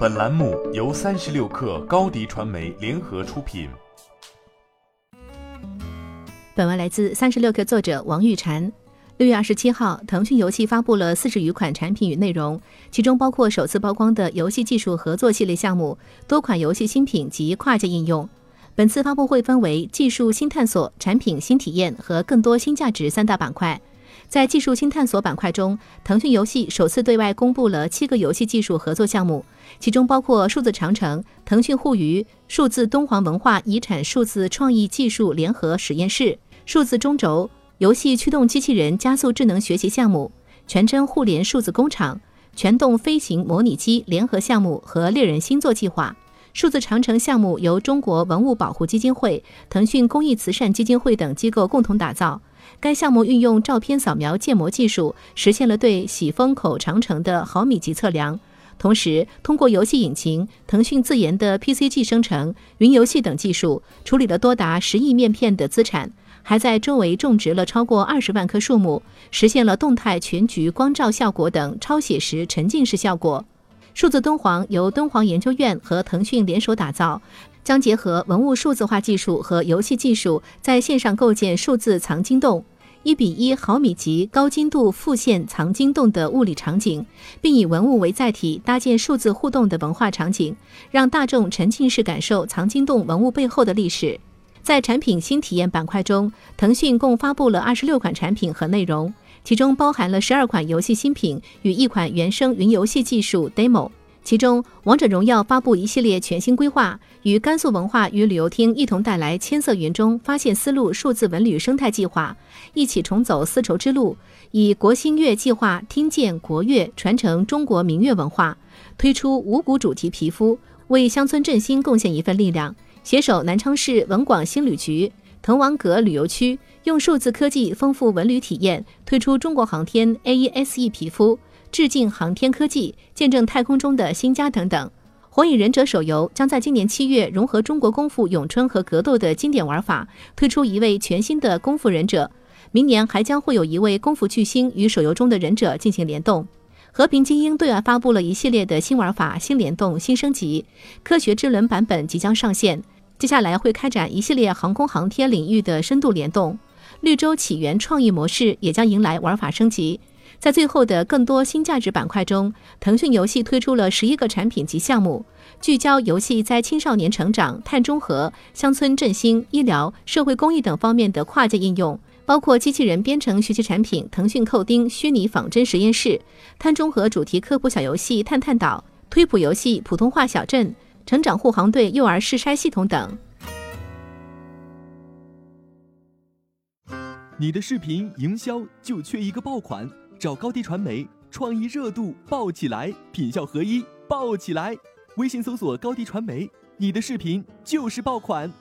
本栏目由三十六氪高低传媒联合出品。本文来自三十六氪作者王玉婵。六月二十七号，腾讯游戏发布了四十余款产品与内容，其中包括首次曝光的游戏技术合作系列项目、多款游戏新品及跨界应用。本次发布会分为技术新探索、产品新体验和更多新价值三大板块。在技术新探索板块中，腾讯游戏首次对外公布了七个游戏技术合作项目，其中包括数字长城、腾讯互娱、数字敦煌文化遗产数字创意技术联合实验室、数字中轴游戏驱动机器人加速智能学习项目、全真互联数字工厂、全动飞行模拟机联合项目和猎人星座计划。数字长城项目由中国文物保护基金会、腾讯公益慈善基金会等机构共同打造。该项目运用照片扫描建模技术，实现了对喜峰口长城的毫米级测量。同时，通过游戏引擎、腾讯自研的 PCG 生成、云游戏等技术，处理了多达十亿面片的资产，还在周围种植了超过二十万棵树木，实现了动态全局光照效果等超写实沉浸式效果。数字敦煌由敦煌研究院和腾讯联手打造，将结合文物数字化技术和游戏技术，在线上构建数字藏经洞，一比一毫米级高精度复现藏经洞的物理场景，并以文物为载体搭建数字互动的文化场景，让大众沉浸式感受藏经洞文物背后的历史。在产品新体验板块中，腾讯共发布了二十六款产品和内容。其中包含了十二款游戏新品与一款原生云游戏技术 demo。其中，《王者荣耀》发布一系列全新规划，与甘肃文化与旅游厅一同带来“千色云中发现丝路”数字文旅生态计划，一起重走丝绸之路，以国新乐计划听见国乐，传承中国民乐文化，推出五谷主题皮肤，为乡村振兴贡献一份力量。携手南昌市文广新旅局。滕王阁旅游区用数字科技丰富文旅体验，推出中国航天 AESE 皮肤，致敬航天科技，见证太空中的新家等等。火影忍者手游将在今年七月融合中国功夫咏春和格斗的经典玩法，推出一位全新的功夫忍者。明年还将会有一位功夫巨星与手游中的忍者进行联动。和平精英对外发布了一系列的新玩法、新联动、新升级，科学之轮版本即将上线。接下来会开展一系列航空航天领域的深度联动，绿洲起源创意模式也将迎来玩法升级。在最后的更多新价值板块中，腾讯游戏推出了十一个产品及项目，聚焦游戏在青少年成长、碳中和、乡村振兴、医疗、社会公益等方面的跨界应用，包括机器人编程学习产品腾讯扣钉虚拟仿真实验室、碳中和主题科普小游戏探探岛、推普游戏普通话小镇。成长护航队幼儿试筛系统等。你的视频营销就缺一个爆款，找高低传媒，创意热度爆起来，品效合一爆起来。微信搜索高低传媒，你的视频就是爆款。